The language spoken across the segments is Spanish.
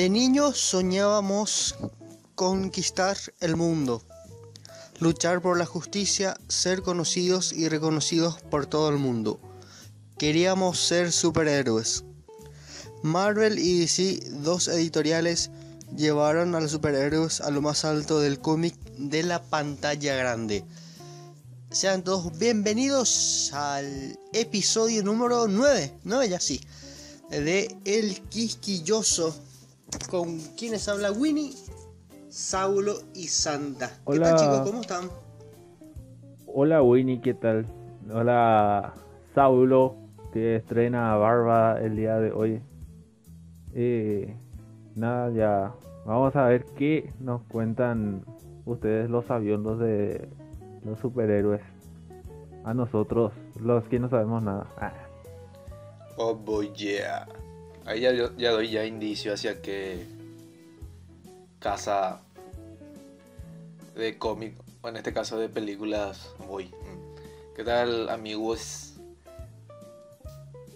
De niños soñábamos conquistar el mundo, luchar por la justicia, ser conocidos y reconocidos por todo el mundo. Queríamos ser superhéroes. Marvel y DC, dos editoriales, llevaron a los superhéroes a lo más alto del cómic de la pantalla grande. Sean todos bienvenidos al episodio número 9, 9 ya sí, de El Quisquilloso, con quienes habla Winnie, Saulo y Santa. Hola. ¿Qué tal chicos? ¿Cómo están? Hola Winnie, ¿qué tal? Hola Saulo, que estrena Barba el día de hoy. Eh, nada, ya vamos a ver qué nos cuentan ustedes los aviondos de los superhéroes. A nosotros, los que no sabemos nada. Ah, Oh boy, yeah. Ahí ya, doy ya indicio hacia qué casa de cómic, o en este caso de películas, voy. ¿Qué tal, amigos?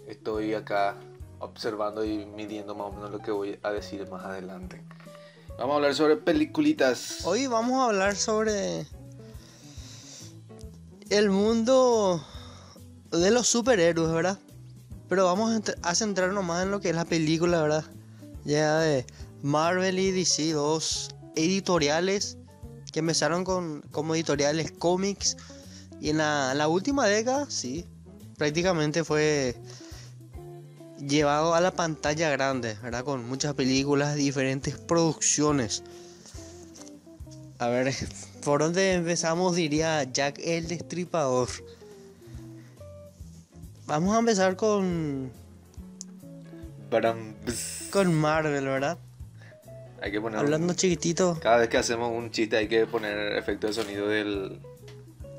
Estoy acá observando y midiendo más o menos lo que voy a decir más adelante. Vamos a hablar sobre peliculitas. Hoy vamos a hablar sobre el mundo de los superhéroes, ¿verdad? Pero vamos a ent- a centrarnos más en lo que es la película, ¿verdad? Ya de Marvel y DC, dos editoriales que empezaron con, como editoriales cómics y en la, la última década, sí, prácticamente fue llevado a la pantalla grande, ¿verdad? Con muchas películas, diferentes producciones. A ver, ¿por dónde empezamos? Diría Jack el Destripador. Vamos a empezar con, bzz. con Marvel, ¿verdad? Hay que poner. Hablando chiquitito. Cada vez que hacemos un chiste hay que poner efecto de sonido del,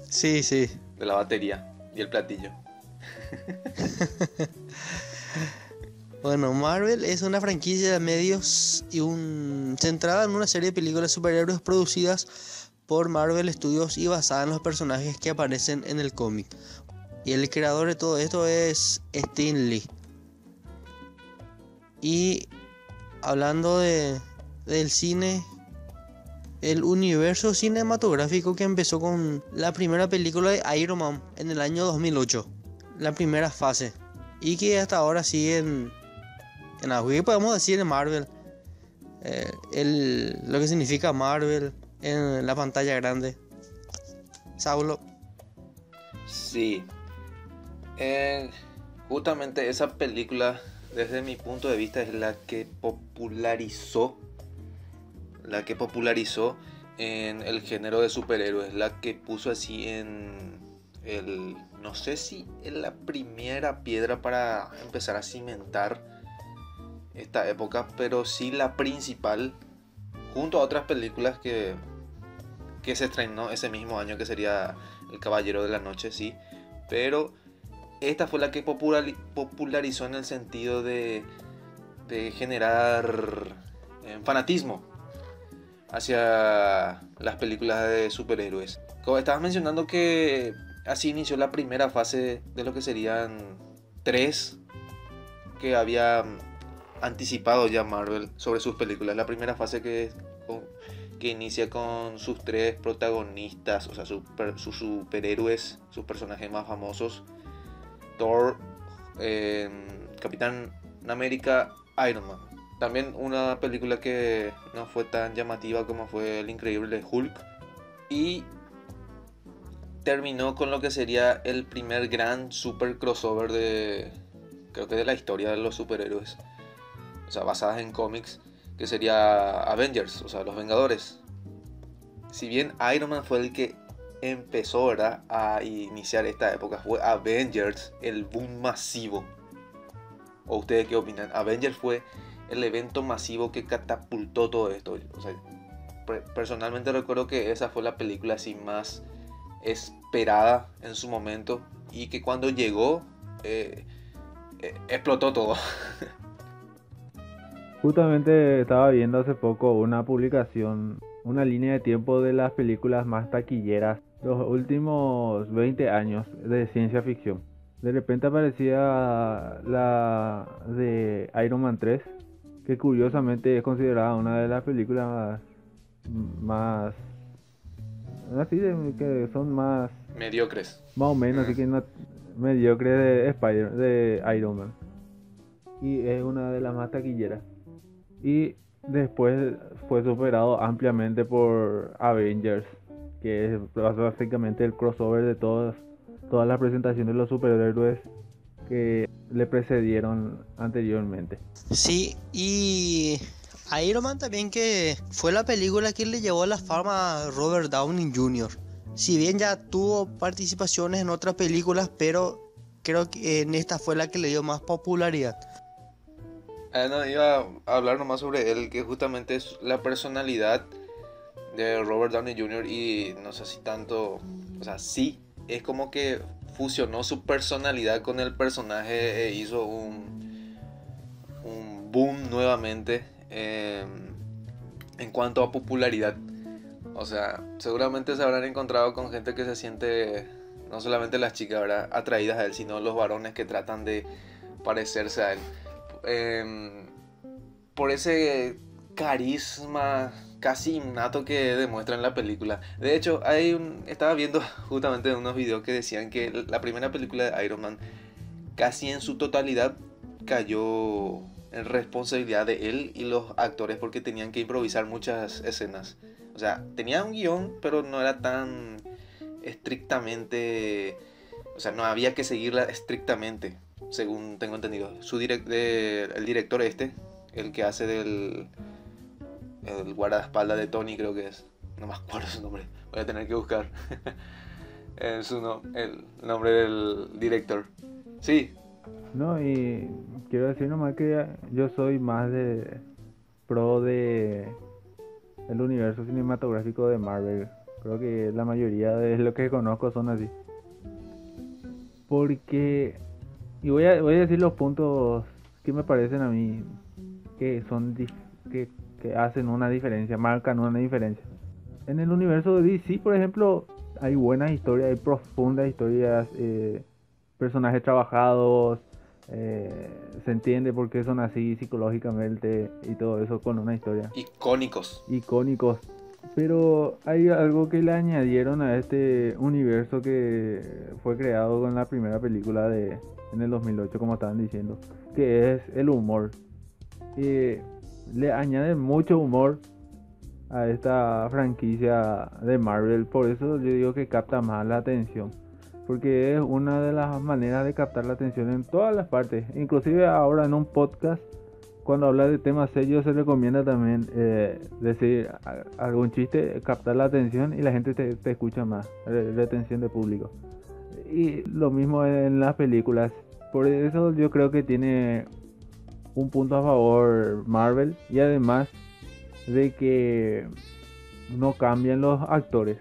Sí, sí. de la batería y el platillo. Bueno, Marvel es una franquicia de medios y un centrada en una serie de películas de superhéroes producidas por Marvel Studios y basada en los personajes que aparecen en el cómic. Y el creador de todo esto es Stan Lee. Y hablando de, del cine, el universo cinematográfico que empezó con la primera película de Iron Man en el año 2008, la primera fase, y que hasta ahora sigue en, en auge, ¿Qué podemos decir en Marvel, Eh, el, lo que significa Marvel en la pantalla grande. Saulo, Sí. Eh, justamente esa película, desde mi punto de vista, es la que popularizó. La que popularizó en el género de superhéroes. La que puso así en el. No sé si en la primera piedra para empezar a cimentar esta época, pero sí la principal. Junto a otras películas que, que se estrenó ese mismo año, que sería El Caballero de la Noche, sí. Pero esta fue la que populari- popularizó en el sentido de, de generar eh, fanatismo hacia las películas de superhéroes. Como estabas mencionando que así inició la primera fase de lo que serían tres que había anticipado ya Marvel sobre sus películas. La primera fase que, que inicia con sus tres protagonistas, o sea, sus superhéroes, sus personajes más famosos. Thor, eh, Capitán América, Iron Man. También una película que no fue tan llamativa como fue El Increíble Hulk. Y terminó con lo que sería el primer gran super crossover de, creo que de la historia de los superhéroes. O sea, basadas en cómics, que sería Avengers, o sea, los Vengadores. Si bien Iron Man fue el que empezó ¿verdad? a iniciar esta época, fue Avengers el boom masivo. ¿O ustedes qué opinan? Avengers fue el evento masivo que catapultó todo esto. O sea, per- personalmente recuerdo que esa fue la película así más esperada en su momento y que cuando llegó eh, eh, explotó todo. Justamente estaba viendo hace poco una publicación, una línea de tiempo de las películas más taquilleras los últimos 20 años de ciencia ficción. De repente aparecía la de Iron Man 3 que curiosamente es considerada una de las películas más, así de que son más mediocres. Más o menos así que no mediocres de Spider de Iron Man. Y es una de las más taquilleras. Y después fue superado ampliamente por Avengers que es básicamente el crossover de todas todas las presentaciones de los superhéroes que le precedieron anteriormente Sí, y a Iron Man también que fue la película que le llevó la fama a Robert Downey Jr. Si bien ya tuvo participaciones en otras películas, pero creo que en esta fue la que le dio más popularidad. Ah, no, iba a hablar nomás sobre él, que justamente es la personalidad de Robert Downey Jr. y no sé si tanto, o sea, sí, es como que fusionó su personalidad con el personaje e hizo un, un boom nuevamente en, en cuanto a popularidad. O sea, seguramente se habrán encontrado con gente que se siente, no solamente las chicas, ¿verdad? atraídas a él, sino los varones que tratan de parecerse a él. Em, por ese carisma casi innato que demuestra en la película. De hecho, hay un, estaba viendo justamente unos videos que decían que la primera película de Iron Man casi en su totalidad cayó en responsabilidad de él y los actores porque tenían que improvisar muchas escenas. O sea, tenía un guion, pero no era tan estrictamente... O sea, no había que seguirla estrictamente, según tengo entendido. Su direct, el director este, el que hace del el guardaespaldas de Tony creo que es. No me acuerdo su nombre. Voy a tener que buscar. el, su no, el nombre del director. Sí. No, y quiero decir nomás que yo soy más de pro de el universo cinematográfico de Marvel. Creo que la mayoría de los que conozco son así. Porque y voy a, voy a decir los puntos que me parecen a mí que son que, que hacen una diferencia, marcan una diferencia. En el universo de DC, por ejemplo, hay buenas historias, hay profundas historias, eh, personajes trabajados, eh, se entiende por qué son así psicológicamente y todo eso con una historia Icónicos. icónicos. Pero hay algo que le añadieron a este universo que fue creado con la primera película de en el 2008, como estaban diciendo, que es el humor. Y le añaden mucho humor a esta franquicia de Marvel, por eso yo digo que capta más la atención. Porque es una de las maneras de captar la atención en todas las partes. Inclusive ahora en un podcast cuando habla de temas serios se recomienda también eh, decir algún chiste, captar la atención y la gente te, te escucha más, re- retención de público. Y lo mismo en las películas. Por eso yo creo que tiene un punto a favor Marvel y además de que no cambian los actores.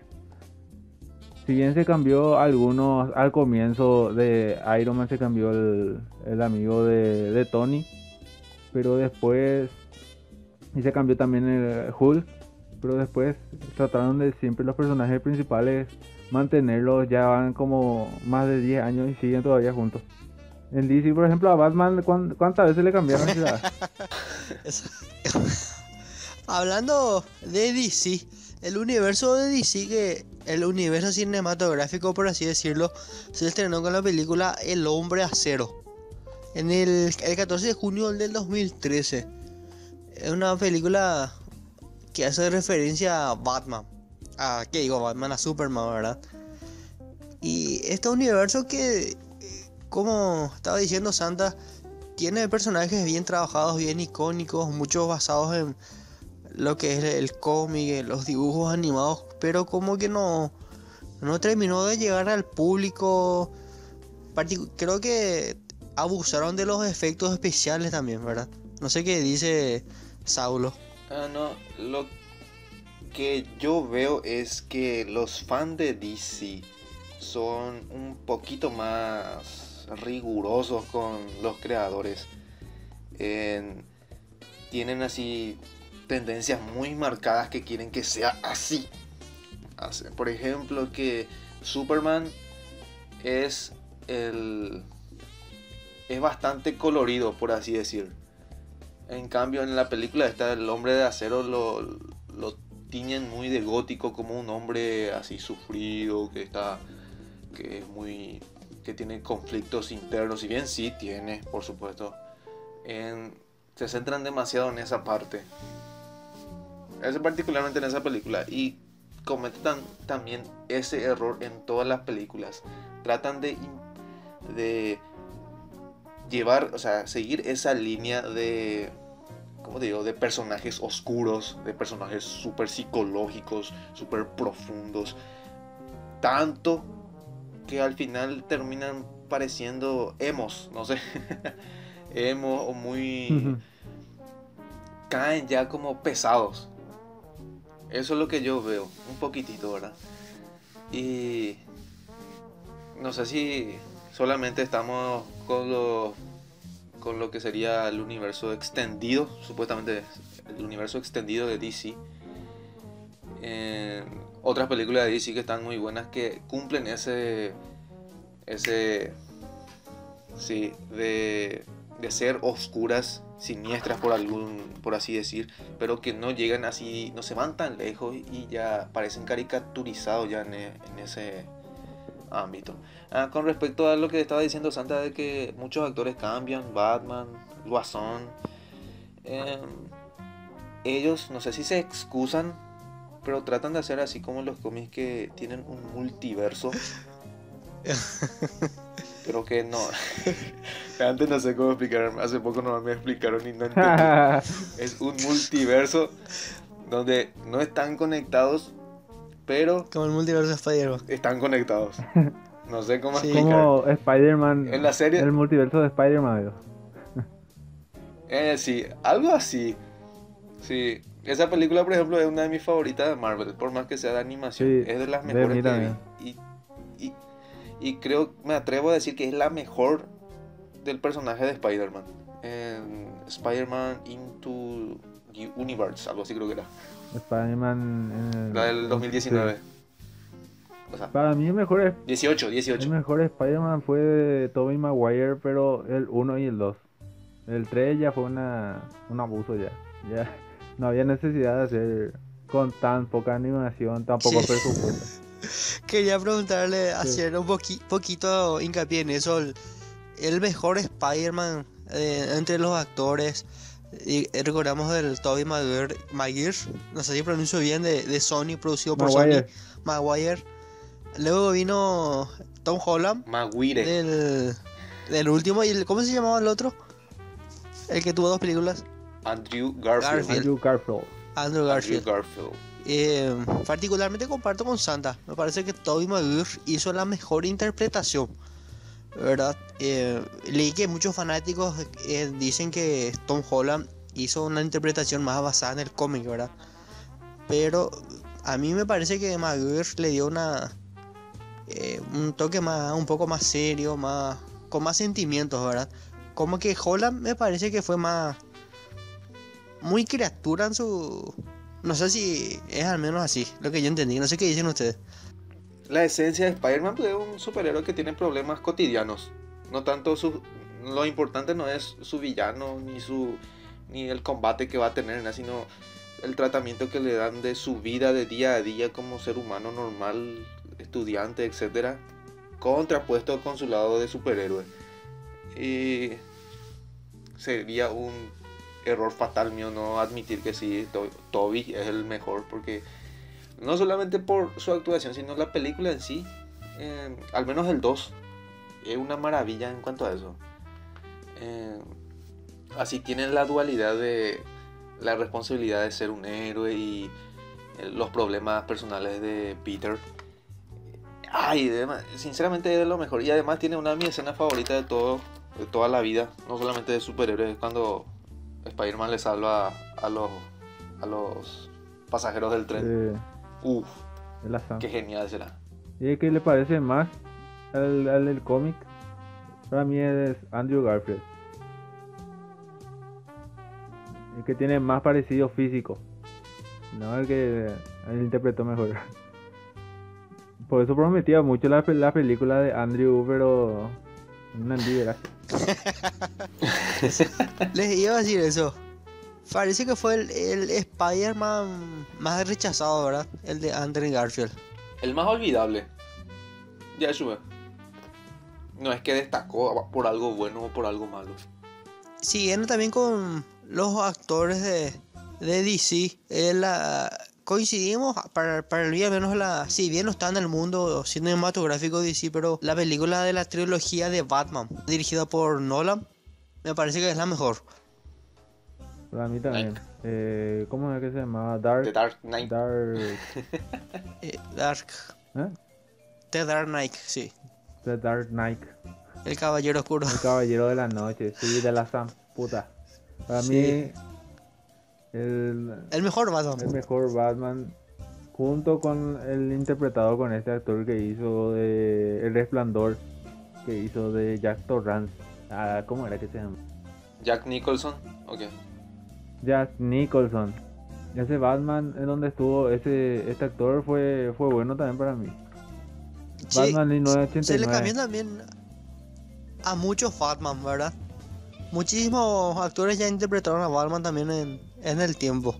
Si bien se cambió algunos al comienzo de Iron Man, se cambió el, el amigo de, de Tony pero después y se cambió también el Hulk pero después trataron de siempre los personajes principales mantenerlos ya van como más de 10 años y siguen todavía juntos en DC por ejemplo a Batman ¿cuán- ¿cuántas veces le cambiaron ciudad? Hablando de DC, el universo de DC, que el universo cinematográfico, por así decirlo, se estrenó con la película El Hombre Acero. En el, el 14 de junio del 2013. Es una película que hace referencia a Batman. A, ¿qué digo? Batman a Superman, ¿verdad? Y este universo que, como estaba diciendo Santa, tiene personajes bien trabajados, bien icónicos, muchos basados en lo que es el cómic, los dibujos animados, pero como que no, no terminó de llegar al público. Creo que abusaron de los efectos especiales también, ¿verdad? No sé qué dice Saulo. Ah, lo que yo veo es que los fans de DC son un poquito más rigurosos con los creadores. En- tienen así tendencias muy marcadas que quieren que sea así. Así, Por ejemplo, que Superman es el es bastante colorido, por así decir. En cambio, en la película está el hombre de acero lo, lo tiñen muy de gótico, como un hombre así sufrido, que está, que es muy, que tiene conflictos internos, y bien sí tiene, por supuesto, se centran demasiado en esa parte. Es particularmente en esa película y cometen también ese error en todas las películas. Tratan de, de llevar, o sea, seguir esa línea de, ¿cómo digo? De personajes oscuros, de personajes súper psicológicos, súper profundos. Tanto que al final terminan pareciendo emos, no sé. emo o muy... caen ya como pesados. Eso es lo que yo veo, un poquitito, ¿verdad? Y no sé si solamente estamos con lo, con lo que sería el universo extendido, supuestamente el universo extendido de DC. Otras películas de DC que están muy buenas que cumplen ese, ese, sí, de, de ser oscuras siniestras por algún por así decir pero que no llegan así no se van tan lejos y ya parecen caricaturizados ya en, e, ese ámbito. Ah, con respecto a lo que estaba diciendo Santa de que muchos actores cambian Batman Guasón em, ellos no sé si se excusan pero tratan de hacer así como los cómics que tienen un multiverso pero que no. Antes no sé cómo explicar, hace poco no me explicaron y no entendí. es un multiverso donde no están conectados, pero. Como el multiverso de Spider-Man. Están conectados. No sé cómo explicar. Como Spider-Man. En la serie. El multiverso de Spider-Man. eh, sí, algo así. Sí. Esa película, por ejemplo, es una de mis favoritas de Marvel, por más que sea de animación. es de las mejores que vi. Y y creo, me atrevo a decir que es la mejor del personaje de Spider-Man. Spider-Man Into the Universe, algo así creo que era. Spider-Man. La del 2019. Para mí el mejor 18, 18. El mejor Spider-Man fue de Tobey Maguire, pero el 1 y el 2. El 3 ya fue una, un abuso ya. Ya no había necesidad de hacer con tan poca animación, tan poco presupuesto. Quería preguntarle, hacer un poquito hincapié en eso. El, mejor Spider-Man eh, entre los actores. Y recordamos del Tobey Maguire, no sé si pronuncio bien, de, Sony, producido por Sony. Maguire. Luego vino Tom Holland. Maguire. Del, del último. ¿Y el, cómo se llamaba el otro? El que tuvo dos películas. Andrew Garfield. Andrew Garfield. Andrew Garfield. Eh, particularmente comparto con Santa. Me parece que Toby Maguire hizo la mejor interpretación. ¿Verdad? Eh, leí que muchos fanáticos eh, dicen que Tom Holland hizo una interpretación más basada en el cómic, ¿verdad? Pero a mí me parece que Maguire le dio una un toque más un poco más serio, más con más sentimientos, ¿verdad? Como que Holland me parece que fue más muy criatura en su no sé si es al menos así, lo que yo entendí. No sé qué dicen ustedes. La esencia de Spider-Man pues, es un superhéroe que tiene problemas cotidianos. No tanto su... Lo importante no es su villano, ni su ni el combate que va a tener, sino el tratamiento que le dan de su vida de día a día como ser humano normal, estudiante, etc. Contrapuesto con su lado de superhéroe. Y sería un error fatal mío no admitir que sí, Toby es el mejor, porque no solamente por su actuación, sino la película en sí, eh, al menos el 2, es una maravilla en cuanto a eso. Eh, así tienen la dualidad de la responsabilidad de ser un héroe y eh, los problemas personales de Peter. Ay, sinceramente es lo mejor. Y además tiene una de mis escenas favoritas de todo, de toda la vida, no solamente de superhéroes, cuando Spider-Man le salva a los, a los pasajeros del tren. Uf, qué genial será. ¿Y qué le parece más al, del cómic? Para mí es Andrew Garfield. El que tiene más parecido físico. No el que él interpretó mejor. Por eso prometía mucho la, la película de Andrew, pero una envidia. Les iba a decir eso. Parece que fue el, el Spider-Man más rechazado, ¿verdad? El de Andrew Garfield. El más olvidable. Ya sube. No es que destacó por algo bueno o por algo malo. Siguiendo también con los actores de, de DC, la- coincidimos para, para el día menos la si bien no está en el mundo cinematográfico DC pero la película de la trilogía de Batman dirigida por Nolan me parece que es la mejor Para mí también. Eh, ¿Cómo es que se llamaba? Dark. The Dark Knight. Dark. Eh, Dark ¿eh? The Dark Knight sí The Dark Knight. el caballero oscuro El caballero de la noche. Sí, de la Sam puta. Para Sí. mí. El, el mejor el Batman mejor Batman. Junto con el interpretado con este actor que hizo de El Resplandor. Que hizo de Jack Torrance. Ah, ¿Cómo era que se llama? Jack Nicholson. Ok. Jack Nicholson. Ese Batman en donde estuvo ese este actor fue fue bueno también para mí. Sí, Batman se le 1989. cambió también a muchos Batman verdad muchísimos actores ya interpretaron a Batman también en, en el tiempo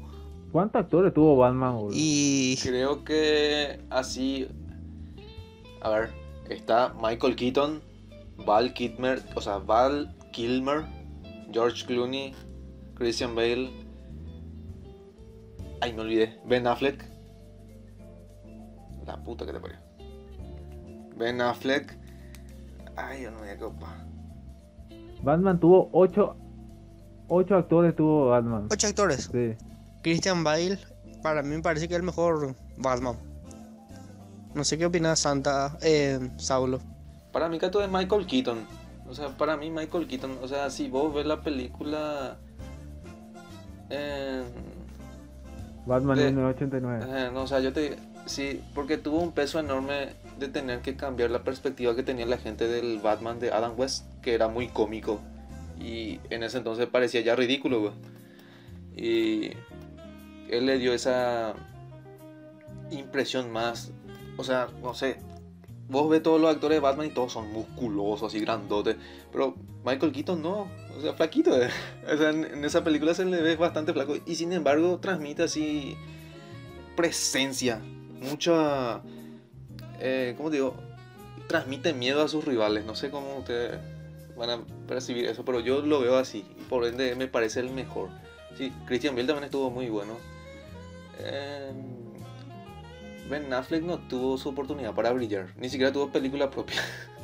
¿Cuántos actores tuvo Batman? boludo? y Creo que así. A ver, está Michael Keaton, Val Kilmer, o sea, Val Kilmer, George Clooney, Christian Bale. Ay, me olvidé. Ben Affleck. La puta que te parió. Ben Affleck. Ay, yo no me copa. Batman tuvo ocho, ocho actores tuvo Batman. ocho actores Sí. Christian Bale para mí me parece que es el mejor Batman no sé qué opina Santa eh, Saulo Para mí, Cato es Michael Keaton. O sea, para mí, Michael Keaton. O sea, si vos ves la película. eh, Batman De- 1989. Eh, no, o sea, yo te... Sí, porque tuvo un peso enorme de tener que cambiar la perspectiva que tenía la gente del Batman de Adam West, que era muy cómico. Y en ese entonces parecía ya ridículo, güey. Y él le dio esa impresión más... O sea, no sé, vos ves todos los actores de Batman y todos son musculosos y grandotes, pero Michael Keaton no, o sea, flaquito. eh. O sea, en, esa película se le ve bastante flaco y sin embargo transmite así presencia, mucha, eh, ¿cómo digo? Transmite miedo a sus rivales. No sé cómo ustedes van a percibir eso, pero yo lo veo así y por ende me parece el mejor. Sí, Christian Bale también estuvo muy bueno. Eh, Ben Affleck no tuvo su oportunidad para brillar, ni siquiera tuvo película propia.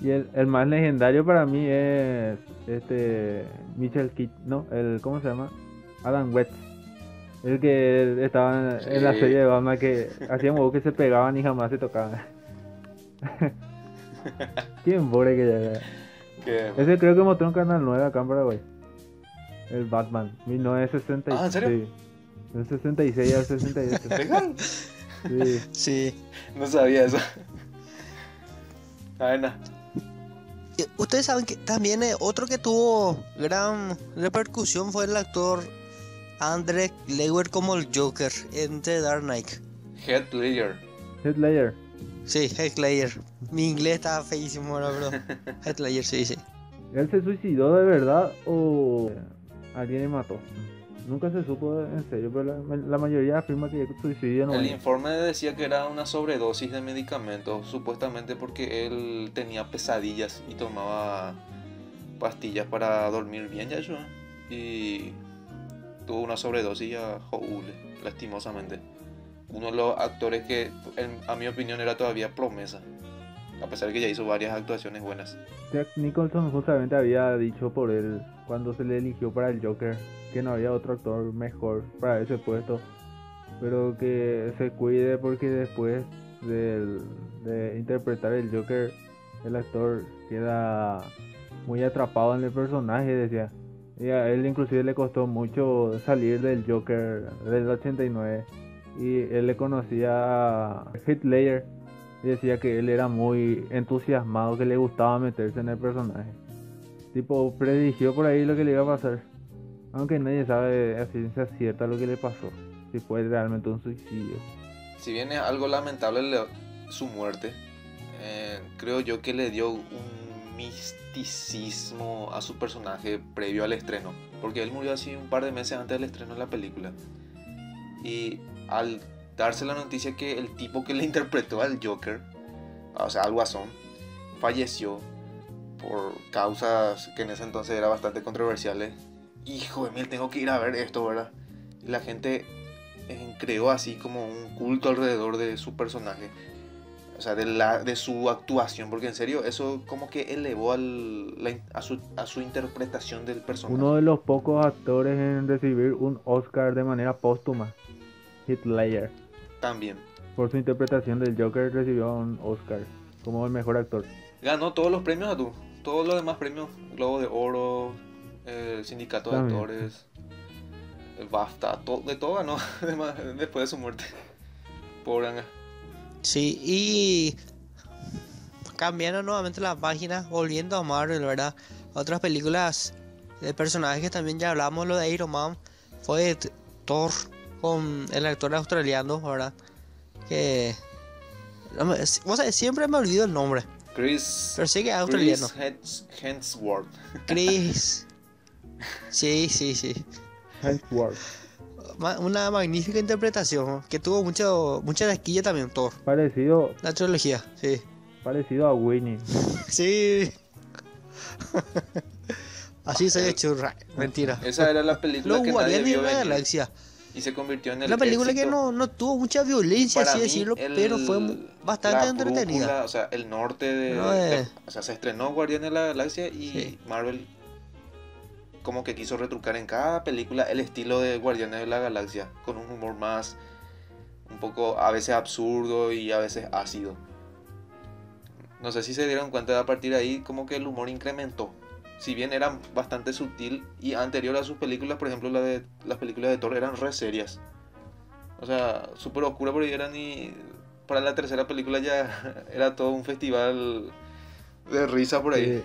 Y el, el más legendario para mí es este Mitchell Kit, no, el ¿cómo se llama? Adam West. El que estaba en, en la serie de Batman que hacían huevos que se pegaban y jamás se tocaban. ¿Quién pobre que ya era? Que- Ese creo que mostró en Canal 9 acá Paraguay. El Batman, 1966. Ah, ¿en serio? Sí. Del 66 al 68. ¿Legal? Sí. sí No sabía eso. A ver, na. Y Ustedes saben que también eh, otro que tuvo gran repercusión fue el actor Andre Lewer como el Joker en The Dark Knight. Head Ledger. Heath Ledger. Sí, Heath Ledger. Mi inglés está feísimo ahora, bro. Heath Ledger, sí, sí. ¿Él se suicidó de verdad o alguien le mató? Nunca se supo en serio, pero la, la mayoría afirma que suicidio no El informe decía que era una sobredosis de medicamentos, supuestamente porque él tenía pesadillas y tomaba pastillas para dormir bien, ya yo. Y tuvo una sobredosis y a Joule, lastimosamente. Uno de los actores que, a mi opinión, era todavía promesa. A pesar de que ya hizo varias actuaciones buenas. Jack Nicholson justamente había dicho por él cuando se le eligió para el Joker que no había otro actor mejor para ese puesto, pero que se cuide porque después del- de interpretar el Joker el actor queda muy atrapado en el personaje, decía. Y a él inclusive le costó mucho salir del Joker del 89 y él le conocía a Ledger y decía que él era muy entusiasmado, que le gustaba meterse en el personaje. Tipo, predigió por ahí lo que le iba a pasar. Aunque nadie sabe a ciencia cierta lo que le pasó. Si fue realmente un suicidio. Si bien es algo lamentable le- su muerte, eh, creo yo que le dio un misticismo a su personaje previo al estreno. Porque él murió así un par de meses antes del estreno de la película. Y al darse la noticia que el tipo que le interpretó al Joker, o sea, al Guasón, falleció por causas que en ese entonces eran bastante controversiales. Hijo de mí, tengo que ir a ver esto, ¿verdad? La gente eh, creó así como un culto alrededor de su personaje. O sea, de, la, de su actuación, porque en serio, eso como que elevó al, la, a, su, a su interpretación del personaje. Uno de los pocos actores en recibir un Oscar de manera póstuma, Ledger. También. Por su interpretación del Joker recibió un Oscar como el mejor actor. Ganó todos los premios a tú. Todos los demás premios, Globo de Oro, el Sindicato de. Actores, el BAFTA, to- de todo ganó después de su muerte. Pobre Anga. Sí, y cambiando nuevamente la página, volviendo a Marvel, ¿verdad? Otras películas de personajes que también ya hablamos, lo de Iron Man, fue Thor con el actor australiano, ¿verdad? Que... vos sabés, siempre me olvido el nombre, Chris, pero sé que es australiano. Chris Hemsworth. Chris. Sí, sí, sí. Hemsworth. Una magnífica interpretación, que tuvo mucho, mucha taquilla también, Thor. Parecido, La trilogía, sí. parecido a Winnie. Sí. Así soy de churra. Mentira. Esa era la película Los que nadie vio la venir Galaxia. Y se convirtió en el Una película que no, no tuvo mucha violencia, Para así mí, decirlo, el- pero fue bastante entretenida. brújula, o sea, el norte de, No, eh. de- O sea, se estrenó Guardianes de la Galaxia y Sí. Marvel como que quiso retrucar en cada película el estilo de Guardianes de la Galaxia, con un humor más un poco a veces absurdo y a veces ácido. No sé si se dieron cuenta de a partir de ahí como que el humor incrementó. Si bien era bastante sutil y anterior a sus películas, por ejemplo, la de, las películas de Thor eran re serias. O sea, súper oscura porque eran y para la tercera película ya era todo un festival de risa por ahí. Eh,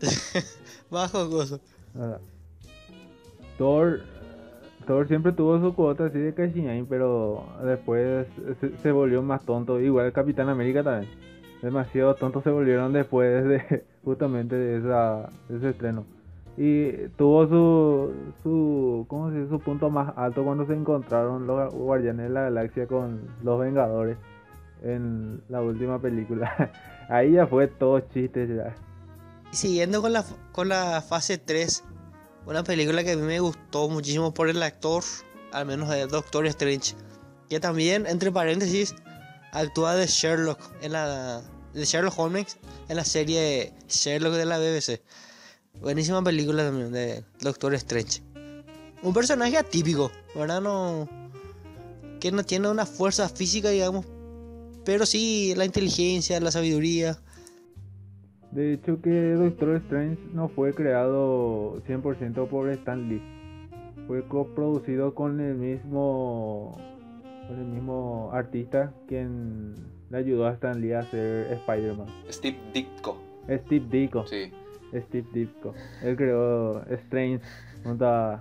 Bajo gozo. Ah. Thor, Thor siempre tuvo su cuota así de Cashiñain, pero después se, se volvió más tonto. Igual el Capitán América también. Demasiado tontos se volvieron después de justamente de, esa, de ese estreno. Y tuvo su, su, ¿cómo se dice? su punto más alto cuando se encontraron los Guardianes de la Galaxia con los Vengadores en la última película. Ahí ya fue todo chiste ya. Siguiendo con la, con la fase 3, una película que a mí me gustó muchísimo por el actor, al menos de Doctor Strange, que también, entre paréntesis, actúa de Sherlock en la de Sherlock Holmes en la serie Sherlock de la BBC. Buenísima película también de Doctor Strange. Un personaje atípico, ¿verdad? No que no tiene una fuerza física, digamos, pero sí la inteligencia, la sabiduría. De hecho que Doctor Strange no fue creado 100% por Stan Lee. Fue coproducido con el mismo con el mismo artista quien le ayudó a Stan Lee a hacer Spider-Man. Steve Ditko, Steve Ditko. sí. Steve Ditko. Él creó Strange junto a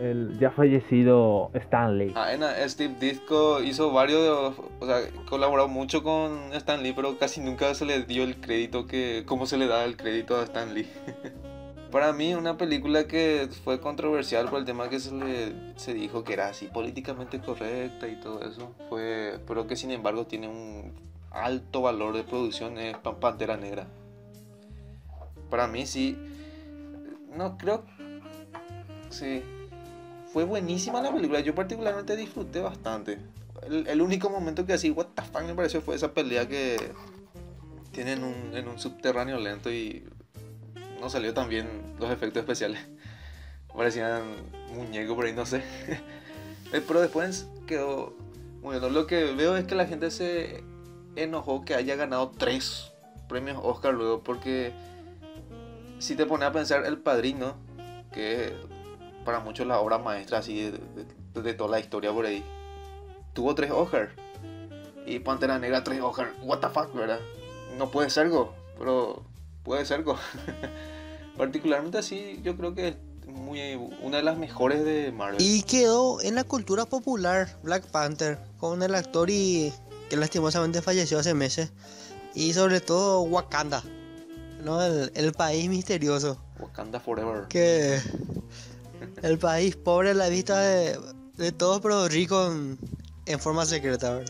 el ya fallecido Stan Lee. Ah, en- Steve Ditko hizo varios, o sea, colaboró mucho con Stan Lee, pero casi nunca se le dio el crédito que, como se le da el crédito a Stan Lee. Para mí, una película que fue controversial por el tema que se le se dijo que era así políticamente correcta y todo eso, fue, pero que sin embargo tiene un alto valor de producción es Pan- Pantera Negra. Para mí sí, no creo, sí, fue buenísima la película. Yo particularmente disfruté bastante. El, único momento que así, what the fuck, me pareció fue esa pelea que tienen en un subterráneo lento y no salió tan bien los efectos especiales. Parecían muñecos por ahí, no sé. Eh, Pero después quedó bien. Lo que veo es que la gente se enojó que haya ganado tres premios Oscar luego porque si te pones a pensar El Padrino, que para muchos la obra maestra así de, de- de toda la historia por ahí. Tuvo tres Oscar. Y Pantera Negra tres Oscar. What the fuck, ¿verdad? No puede ser go, pero puede ser go. Particularmente así, yo creo que es muy, una de las mejores de Marvel. Y quedó en la cultura popular Black Panther con el actor y que lastimosamente falleció hace meses. Y sobre todo Wakanda, ¿no? El, el país misterioso. Wakanda Forever. Que el país pobre a la vista de, de todos, pero rico en, forma secreta.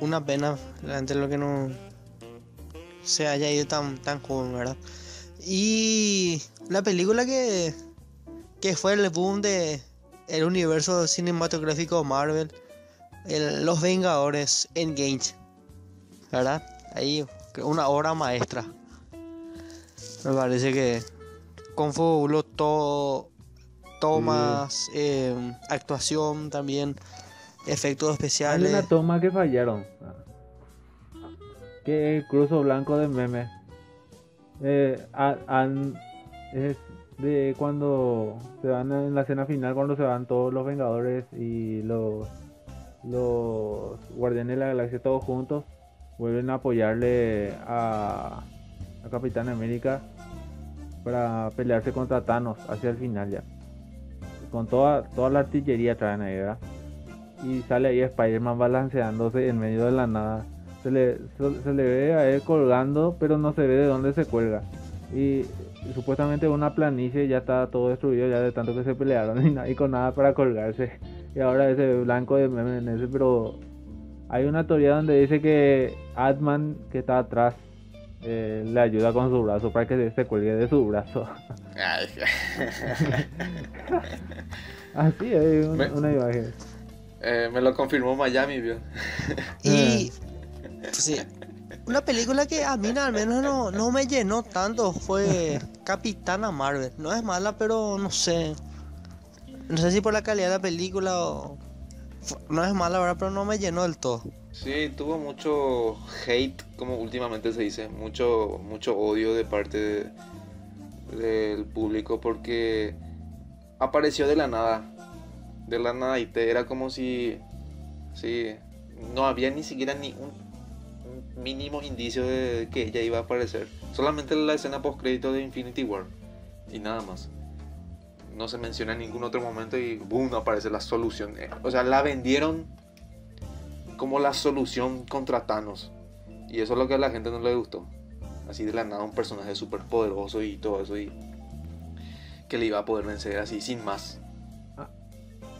Una pena, realmente lo que no se haya ido tan, tan joven, ¿verdad? Y la película que, que fue el boom de el universo cinematográfico Marvel, el- Los Vengadores Endgame, ¿verdad? Ahí una obra maestra. Me parece que confabuló todo, tomas, eh, actuación también, efectos Hay especiales. una toma que fallaron. Que es el cruzo blanco de meme. Eh, a- es de cuando se van en la escena final, cuando se van todos los Vengadores y los, los Guardianes de la Galaxia todos juntos, vuelven a apoyarle a, a Capitán América para pelearse contra Thanos hacia el final ya. Con toda, toda la artillería traen ahí, ¿verdad? y sale ahí Spider-Man balanceándose en medio de la nada. Se le, se, se le ve a él colgando, pero no se ve de dónde se cuelga. Y, supuestamente una planicie ya está todo destruido ya de tanto que se pelearon y, con nada para colgarse. Y ahora ese blanco de ese, pero hay una teoría donde dice que Atman que está atrás eh, le ayuda con su brazo para que se cuelgue de su brazo. Ay, Así un- Me- una imagen. eh, me lo confirmó Miami, vio. Y sí, una película que a mí al menos no, no me llenó tanto fue Capitana Marvel. No es mala, pero no sé. No sé si por la calidad de la película o... No es mala, ¿verdad? Pero no me llenó del todo. Sí, tuvo mucho hate, como últimamente se dice, mucho, mucho odio de parte de- del público porque apareció de la nada, de la nada y te era como si, sí, no había ni siquiera ni un, mínimo indicio de que ella iba a aparecer, solamente la escena post crédito de Infinity War y nada más. No se menciona en ningún otro momento y boom aparece la solución. Eh, O sea, la vendieron como la solución contra Thanos. Y eso es lo que a la gente no le gustó. Así de la nada un personaje súper poderoso y todo eso y que le iba a poder vencer así sin más.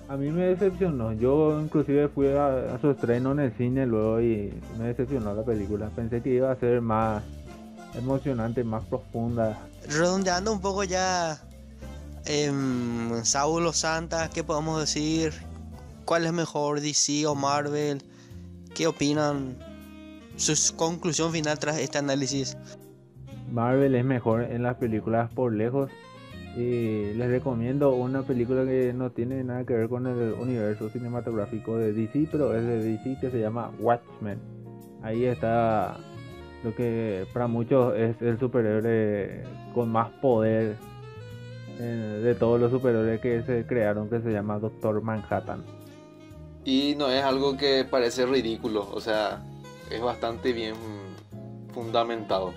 A mí me decepcionó. Yo inclusive fui a, a su estreno en el cine luego y me decepcionó la película. Pensé que iba a ser más emocionante, más profunda. Redondeando un poco ya... em, Saulo Santa, ¿qué podemos decir? ¿Cuál es mejor, DC o Marvel? ¿Qué opinan? Su conclusión final tras este análisis. Marvel es mejor en las películas por lejos. Y les recomiendo una película que no tiene nada que ver con el universo cinematográfico de DC, pero es de DC que se llama Watchmen. Ahí está lo que para muchos es el superhéroe con más poder eh, de todos los superhéroes que se crearon, que se llama Doctor Manhattan. Y no es algo que parece ridículo, o sea, es bastante bien fundamentado.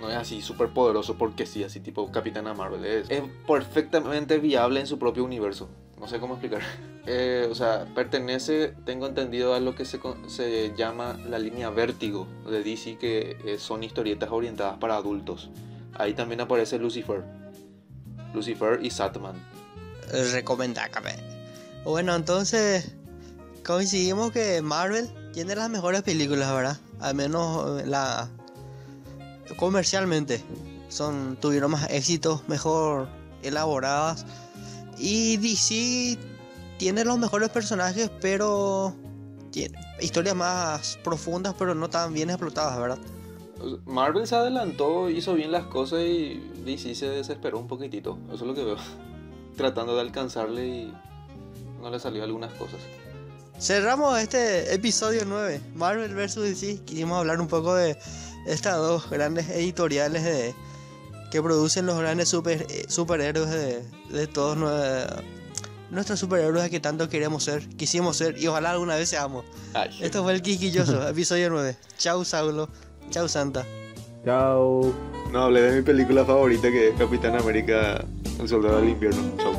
No es así súper poderoso porque sí, así tipo Capitana Marvel. Es, perfectamente viable en su propio universo. No sé cómo explicar. Eh, o sea, pertenece, tengo entendido, a lo que se, se llama la línea Vértigo de DC, que eh, son historietas orientadas para adultos. Ahí también aparece Lucifer. Lucifer y Satman. Recomendacame. Bueno, entonces coincidimos que Marvel tiene las mejores películas, ¿verdad? Al menos eh, la comercialmente son tuvieron más éxitos, mejor elaboradas y DC tiene los mejores personajes, pero tiene historias más profundas, pero no tan bien explotadas, ¿verdad? Marvel se adelantó, hizo bien las cosas y DC se desesperó un poquitito. Eso es lo que veo. Tratando de alcanzarle y no le salió algunas cosas. Cerramos este episodio 9, Marvel vs. DC. Quisimos hablar un poco de estas dos grandes editoriales de, que producen los grandes super, eh, superhéroes de, de todos nue- nuestros superhéroes que tanto queremos ser, quisimos ser y ojalá alguna vez seamos. Ay, Esto fue el Quisquilloso, episodio 9. Chau Saulo, chau Santa. Chao. No hablé de mi película favorita que es Capitán América, El Soldado del Invierno. Chau.